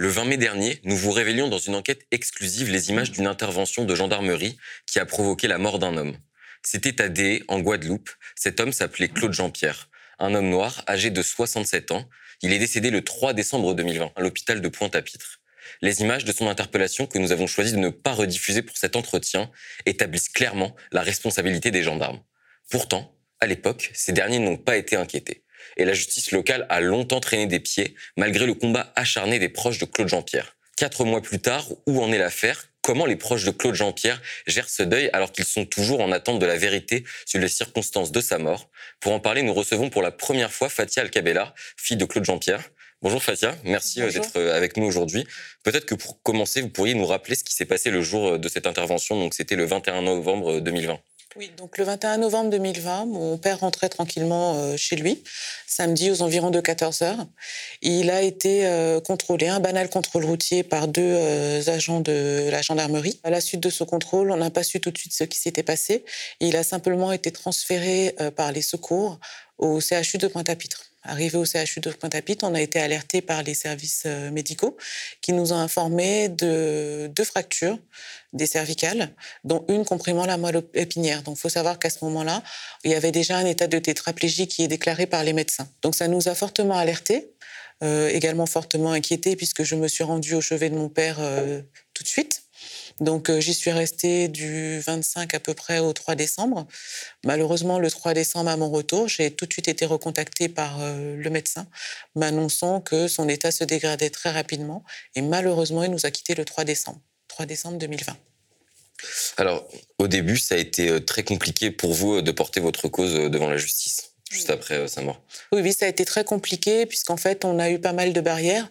Le 20 mai dernier, nous vous révélions dans une enquête exclusive les images d'une intervention de gendarmerie qui a provoqué la mort d'un homme. C'était à Dé, en Guadeloupe. Cet homme s'appelait Claude Jean-Pierre, un homme noir âgé de 67 ans. Il est décédé le 3 décembre 2020 à l'hôpital de Pointe-à-Pitre. Les images de son interpellation que nous avons choisi de ne pas rediffuser pour cet entretien établissent clairement la responsabilité des gendarmes. Pourtant, à l'époque, ces derniers n'ont pas été inquiétés. Et la justice locale a longtemps traîné des pieds, malgré le combat acharné des proches de Claude Jean-Pierre. Quatre mois plus tard, où en est l'affaire? Comment les proches de Claude Jean-Pierre gèrent ce deuil alors qu'ils sont toujours en attente de la vérité sur les circonstances de sa mort? Pour en parler, nous recevons pour la première fois Fatia Alcabella, fille de Claude Jean-Pierre. Bonjour Fatia, merci euh, d'être euh, avec nous aujourd'hui. Peut-être que pour commencer, vous pourriez nous rappeler ce qui s'est passé le jour euh, de cette intervention, donc c'était le 21 novembre 2020. Oui, donc le 21 novembre 2020, mon père rentrait tranquillement euh, chez lui, samedi aux environs de 14 heures. Il a été euh, contrôlé, un banal contrôle routier par deux euh, agents de la gendarmerie. À la suite de ce contrôle, on n'a pas su tout de suite ce qui s'était passé. Il a simplement été transféré par les secours au CHU de Pointe-à-Pitre. Arrivé au CHU de Pointe-à-Pitre, on a été alerté par les services euh, médicaux qui nous ont informé de deux fractures des cervicales, dont une comprimant la moelle épinière. Donc, il faut savoir qu'à ce moment-là, il y avait déjà un état de tétraplégie qui est déclaré par les médecins. Donc, ça nous a fortement alertés, euh, également fortement inquiétés, puisque je me suis rendue au chevet de mon père euh, tout de suite. Donc euh, j'y suis restée du 25 à peu près au 3 décembre. Malheureusement, le 3 décembre, à mon retour, j'ai tout de suite été recontactée par euh, le médecin, m'annonçant que son état se dégradait très rapidement. Et malheureusement, il nous a quittés le 3 décembre, 3 décembre 2020. Alors, au début, ça a été euh, très compliqué pour vous de porter votre cause devant la justice juste après sa mort. Oui, oui, ça a été très compliqué puisqu'en fait, on a eu pas mal de barrières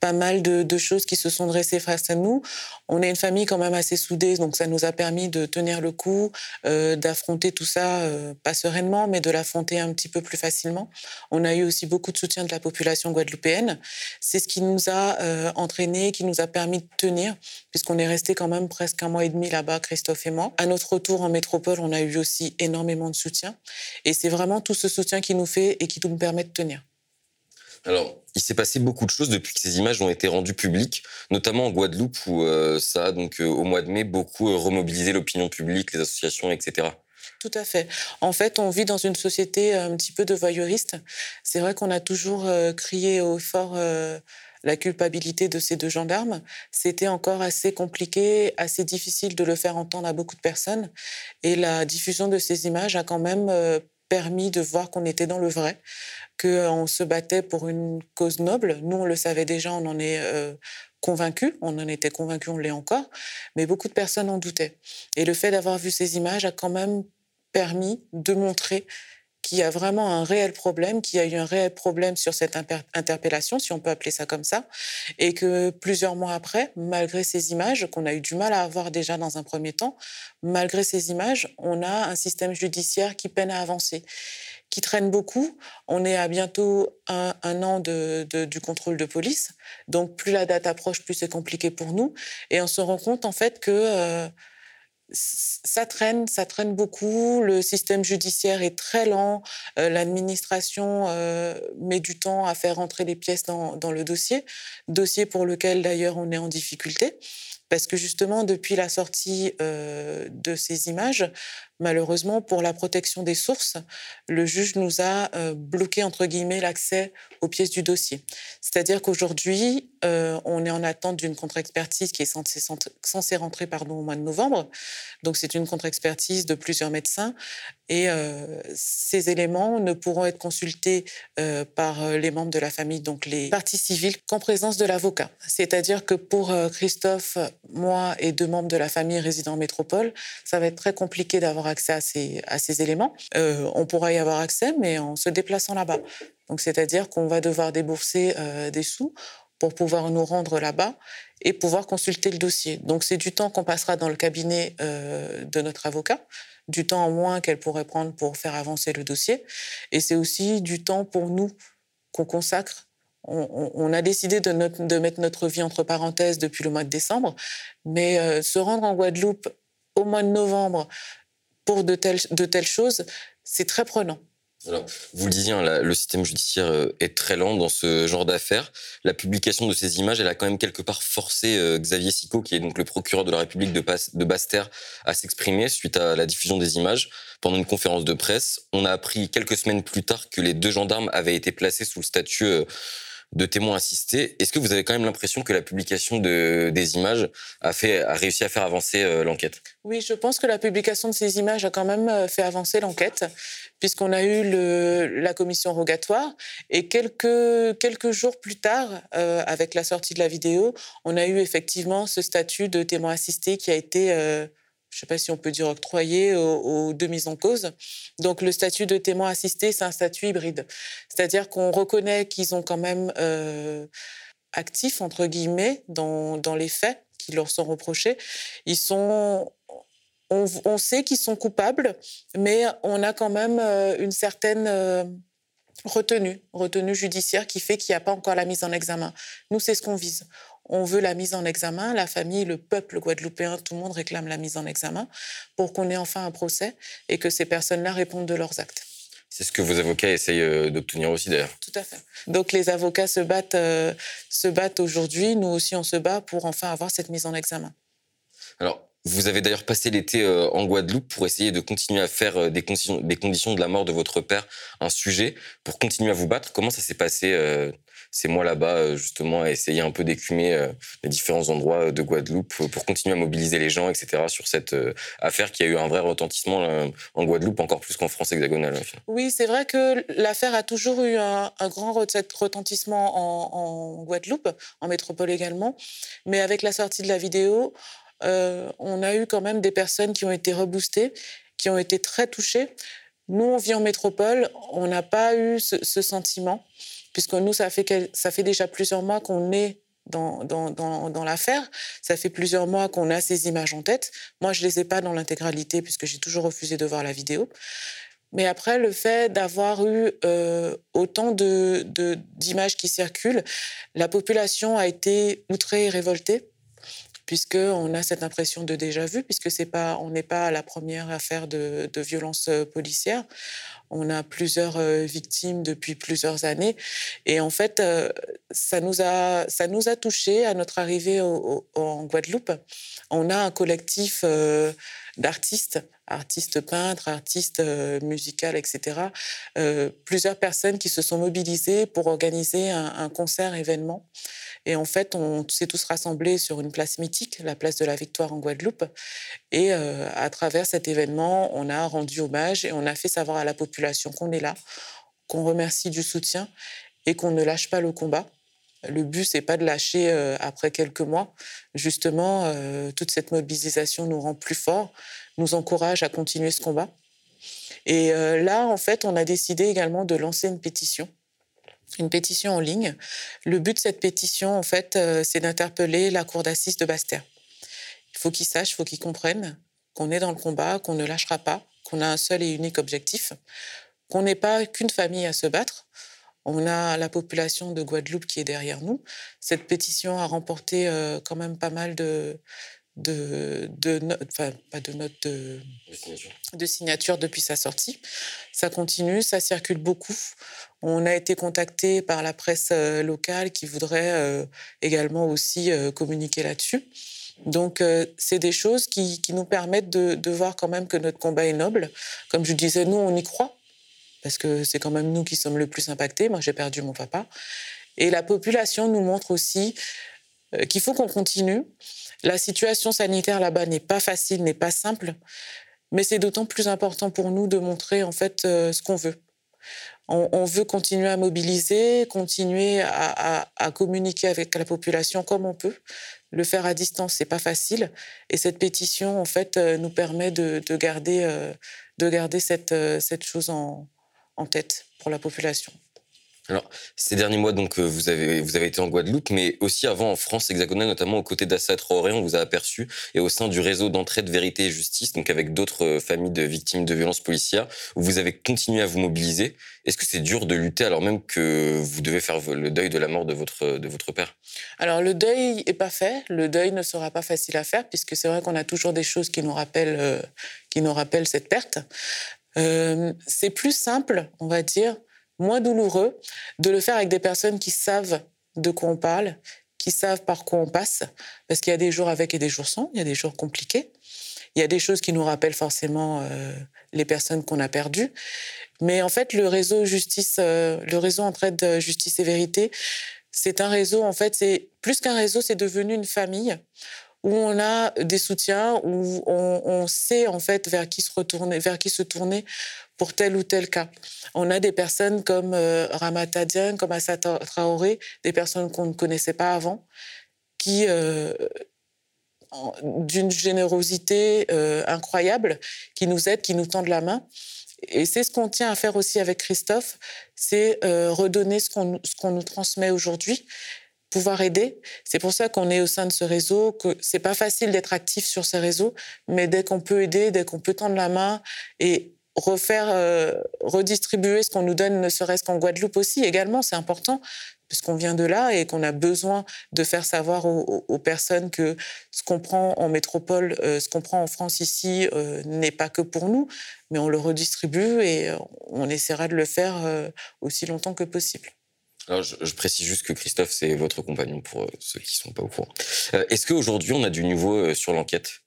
pas mal de, choses qui se sont dressées face à nous. On est une famille quand même assez soudée, donc ça nous a permis de tenir le coup, euh, d'affronter tout ça, euh, pas sereinement, mais de l'affronter un petit peu plus facilement. On a eu aussi beaucoup de soutien de la population guadeloupéenne. C'est ce qui nous a euh, entraînés, qui nous a permis de tenir, puisqu'on est resté quand même presque un mois et demi là-bas, Christophe et moi. À notre retour en métropole, on a eu aussi énormément de soutien. Et c'est vraiment tout ce soutien qui nous fait et qui nous permet de tenir. Alors, il s'est passé beaucoup de choses depuis que ces images ont été rendues publiques, notamment en Guadeloupe où euh, ça a donc euh, au mois de mai beaucoup euh, remobilisé l'opinion publique, les associations, etc. Tout à fait. En fait, on vit dans une société un petit peu de voyeuristes. C'est vrai qu'on a toujours crié au fort la culpabilité de ces deux gendarmes. C'était encore assez compliqué, assez difficile de le faire entendre à beaucoup de personnes. Et la diffusion de ces images a quand même permis de voir qu'on était dans le vrai, qu'on se battait pour une cause noble. Nous, on le savait déjà, on en est euh, convaincus, on en était convaincus, on l'est encore, mais beaucoup de personnes en doutaient. Et le fait d'avoir vu ces images a quand même permis de montrer qu'il y a vraiment un réel problème, qu'il y a eu un réel problème sur cette interpellation, si on peut appeler ça comme ça, et que plusieurs mois après, malgré ces images qu'on a eu du mal à avoir déjà dans un premier temps, malgré ces images, on a un système judiciaire qui peine à avancer qui traîne beaucoup. On est à bientôt un, an de, du contrôle de police. Donc, plus la date approche, plus c'est compliqué pour nous. Et on se rend compte, en fait, que euh, ça traîne, ça traîne beaucoup. Le système judiciaire est très lent. Euh, l'administration euh, met du temps à faire entrer les pièces dans, le dossier, dossier pour lequel d'ailleurs on est en difficulté. Parce que justement, depuis la sortie de ces images, malheureusement, pour la protection des sources, le juge nous a euh, bloqué, entre guillemets, l'accès aux pièces du dossier. C'est-à-dire qu'aujourd'hui, euh, on est en attente d'une contre-expertise qui est censée, rentrer pardon, au mois de novembre. Donc, c'est une contre-expertise de plusieurs médecins. Et ces éléments ne pourront être consultés par les membres de la famille, donc les parties civiles, qu'en présence de l'avocat. C'est-à-dire que pour Christophe, moi et deux membres de la famille résidant en métropole, ça va être très compliqué d'avoir accès à ces, éléments. Euh, on pourra y avoir accès, mais en se déplaçant là-bas. Donc, c'est-à-dire qu'on va devoir débourser euh, des sous pour pouvoir nous rendre là-bas et pouvoir consulter le dossier. Donc, c'est du temps qu'on passera dans le cabinet euh, de notre avocat, du temps en moins qu'elle pourrait prendre pour faire avancer le dossier, et c'est aussi du temps pour nous qu'on consacre on, a décidé de, mettre notre vie entre parenthèses depuis le mois de décembre, mais se rendre en Guadeloupe au mois de novembre pour de telles, choses, c'est très prenant. vous le disiez, hein, le système judiciaire euh, est très lent dans ce genre d'affaires. La publication de ces images, elle a quand même quelque part forcé euh, Xavier Sicot, qui est donc le procureur de la République de, Basse-Terre, à s'exprimer suite à la diffusion des images. Pendant une conférence de presse, on a appris quelques semaines plus tard que les deux gendarmes avaient été placés sous le statut euh, de témoins assistés. Est-ce que vous avez quand même l'impression que la publication de, des images a, fait, a réussi à faire avancer euh, l'enquête? Oui, je pense que la publication de ces images a quand même euh, fait avancer l'enquête, puisqu'on a eu le, la commission rogatoire et quelques, quelques jours plus tard, euh, avec la sortie de la vidéo, on a eu effectivement ce statut de témoin assisté qui a été je ne sais pas si on peut dire octroyé aux, deux mises en cause. Donc le statut de témoin assisté, c'est un statut hybride. C'est-à-dire qu'on reconnaît qu'ils ont quand même euh, actifs, entre guillemets, dans, dans, les faits qui leur sont reprochés. Ils sont... On, sait qu'ils sont coupables, mais on a quand même euh, une certaine... Euh, retenue, retenue judiciaire qui fait qu'il n'y a pas encore la mise en examen. Nous, c'est ce qu'on vise. On veut la mise en examen. La famille, le peuple guadeloupéen, tout le monde réclame la mise en examen pour qu'on ait enfin un procès et que ces personnes-là répondent de leurs actes. C'est ce que vos avocats essayent euh, d'obtenir aussi d'ailleurs. Tout à fait. Donc les avocats se battent, euh, se battent aujourd'hui. Nous aussi, on se bat pour enfin avoir cette mise en examen. Alors, vous avez d'ailleurs passé l'été euh, en Guadeloupe pour essayer de continuer à faire des conditions, des conditions de la mort de votre père un sujet, pour continuer à vous battre. Comment ça s'est passé c'est moi là-bas euh, justement à essayer un peu d'écumer euh, les différents endroits de Guadeloupe pour continuer à mobiliser les gens, etc. sur cette euh, affaire qui a eu un vrai retentissement en Guadeloupe, encore plus qu'en France hexagonale. Oui, c'est vrai que l'affaire a toujours eu un, grand retentissement en, Guadeloupe, en métropole également, mais avec la sortie de la vidéo, on a eu quand même des personnes qui ont été reboostées, qui ont été très touchées. Nous, on vit en métropole, on n'a pas eu ce sentiment puisque nous, ça fait, déjà plusieurs mois qu'on est dans, l'affaire. Ça fait plusieurs mois qu'on a ces images en tête. Moi, je ne les ai pas dans l'intégralité, puisque j'ai toujours refusé de voir la vidéo. Mais après, le fait d'avoir eu euh, autant d'images qui circulent, la population a été outrée et révoltée, puisqu'on a cette impression de déjà vu, puisque c'est pas, on n'est pas la première affaire de, violence euh, policière. On a plusieurs euh, victimes depuis plusieurs années. Et en fait, euh, ça nous a, ça nous a touchés à notre arrivée en Guadeloupe. On a un collectif d'artistes, artistes peintres, artistes musicaux, etc. plusieurs personnes qui se sont mobilisées pour organiser un concert événement et en fait, on s'est tous rassemblés sur une place mythique, la place de la Victoire en Guadeloupe. Et euh, à travers cet événement, on a rendu hommage et on a fait savoir à la population qu'on est là, qu'on remercie du soutien et qu'on ne lâche pas le combat. Le but, c'est pas de lâcher euh, après quelques mois. Justement, euh, toute cette mobilisation nous rend plus forts, nous encourage à continuer ce combat. Et là, en fait, on a décidé également de lancer une pétition une pétition en ligne. Le but de cette pétition, en fait, euh, c'est d'interpeller la cour d'assises de Bastère. Il faut qu'ils sachent, il faut qu'ils comprennent qu'on est dans le combat, qu'on ne lâchera pas, qu'on a un seul et unique objectif, qu'on n'est pas qu'une famille à se battre. On a la population de Guadeloupe qui est derrière nous. Cette pétition a remporté euh, quand même pas mal de, de, de enfin, pas de notes de, de signature depuis sa sortie. Ça continue, ça circule beaucoup. On a été contacté par la presse euh, locale qui voudrait euh, également aussi euh, communiquer là-dessus. Donc, c'est des choses qui, qui nous permettent de, de, voir quand même que notre combat est noble. Comme je disais, nous, on y croit, parce que c'est quand même nous qui sommes le plus impactés. Moi, j'ai perdu mon papa. Et la population nous montre aussi qu'il faut qu'on continue, la situation sanitaire là-bas n'est pas facile, n'est pas simple, mais c'est d'autant plus important pour nous de montrer en fait euh, ce qu'on veut. On, veut continuer à mobiliser, continuer à, communiquer avec la population comme on peut. Le faire à distance, c'est pas facile. Et cette pétition, en fait, euh, nous permet de, garder, euh, de garder cette, cette chose en tête pour la population. Alors, ces derniers mois, donc, euh, vous avez, vous avez été en Guadeloupe, mais aussi avant en France hexagonale, notamment aux côtés d'Assa Traoré, on vous a aperçu, et au sein du réseau d'entraide vérité et justice, donc avec d'autres euh, familles de victimes de violences policières, où vous avez continué à vous mobiliser. Est-ce que c'est dur de lutter alors même que vous devez faire le deuil de la mort de votre, de votre père? Alors, le deuil n'est pas fait. Le deuil ne sera pas facile à faire, puisque c'est vrai qu'on a toujours des choses qui nous rappellent, euh, qui nous rappellent cette perte. C'est plus simple, on va dire, moins douloureux de le faire avec des personnes qui savent de quoi on parle, qui savent par quoi on passe, parce qu'il y a des jours avec et des jours sans, il y a des jours compliqués. Il y a des choses qui nous rappellent forcément euh, les personnes qu'on a perdues. Mais en fait, le réseau justice, euh, le réseau entraide justice et vérité, c'est un réseau, en fait, c'est plus qu'un réseau, c'est devenu une famille où on a des soutiens, où on, sait en fait vers qui se retourner, vers qui se tourner pour tel ou tel cas. On a des personnes comme euh, Ramata comme Assa Traoré, des personnes qu'on ne connaissait pas avant, qui, euh, d'une générosité euh, incroyable, qui nous aident, qui nous tendent la main. Et c'est ce qu'on tient à faire aussi avec Christophe, c'est redonner ce qu'on nous transmet aujourd'hui, pouvoir aider. C'est pour ça qu'on est au sein de ce réseau, que c'est pas facile d'être actif sur ce réseau, mais dès qu'on peut aider, dès qu'on peut tendre la main et refaire, euh, redistribuer ce qu'on nous donne, ne serait-ce qu'en Guadeloupe aussi, également, c'est important, puisqu'on vient de là et qu'on a besoin de faire savoir aux, personnes que ce qu'on prend en métropole, euh, ce qu'on prend en France ici, euh, n'est pas que pour nous, mais on le redistribue et on essaiera de le faire aussi longtemps que possible. Alors, je, je, précise juste que Christophe, c'est votre compagnon pour ceux qui ne sont pas au courant. Est-ce qu'aujourd'hui, on a du nouveau sur l'enquête?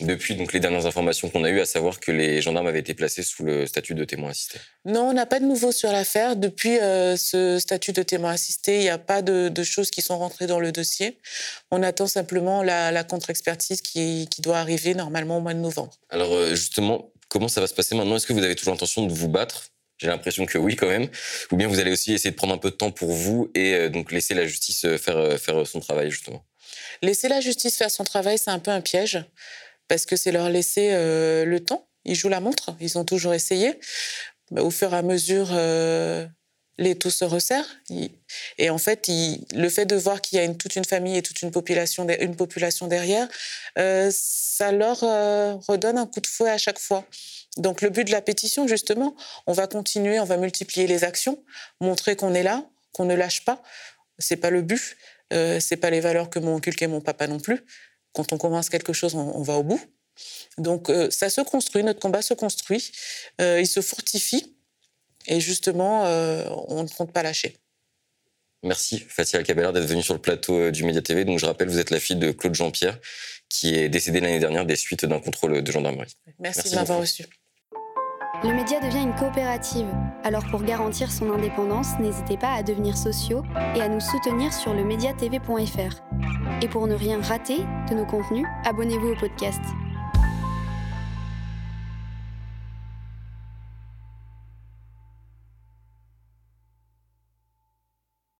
Depuis donc les dernières informations qu'on a eues, à savoir que les gendarmes avaient été placés sous le statut de témoin assisté Non, on n'a pas de nouveau sur l'affaire. Depuis euh, ce statut de témoin assisté, il n'y a pas de, choses qui sont rentrées dans le dossier. On attend simplement la, contre-expertise qui, doit arriver normalement au mois de novembre. Alors euh, justement, comment ça va se passer maintenant? Est-ce que vous avez toujours l'intention de vous battre? J'ai l'impression que oui, quand même. Ou bien vous allez aussi essayer de prendre un peu de temps pour vous et euh, donc laisser la justice faire, faire son travail, justement. Laisser la justice faire son travail, c'est un peu un piège parce que c'est leur laisser euh, le temps. Ils jouent la montre, ils ont toujours essayé. Au fur et à mesure, euh, les taux se resserrent. Et en fait, le fait de voir qu'il y a une, toute une famille et toute une population, une population derrière, euh, ça leur redonne un coup de fouet à chaque fois. Donc le but de la pétition, justement, on va continuer, on va multiplier les actions, montrer qu'on est là, qu'on ne lâche pas. C'est pas le but, euh, c'est pas les valeurs que m'ont inculqué mon papa non plus. Quand on commence quelque chose, on, va au bout. Donc euh, ça se construit, notre combat se construit, euh, il se fortifie et justement, euh, on ne compte pas lâcher. Merci Fatia Alcabella d'être venue sur le plateau du Média TV. Donc je rappelle, vous êtes la fille de Claude Jean-Pierre qui est décédé l'année dernière des suites d'un contrôle de gendarmerie. Merci, de m'avoir reçu. Le média devient une coopérative. Alors pour garantir son indépendance, n'hésitez pas à devenir sociaux et à nous soutenir sur le mediatv.fr. Et pour ne rien rater de nos contenus, abonnez-vous au podcast.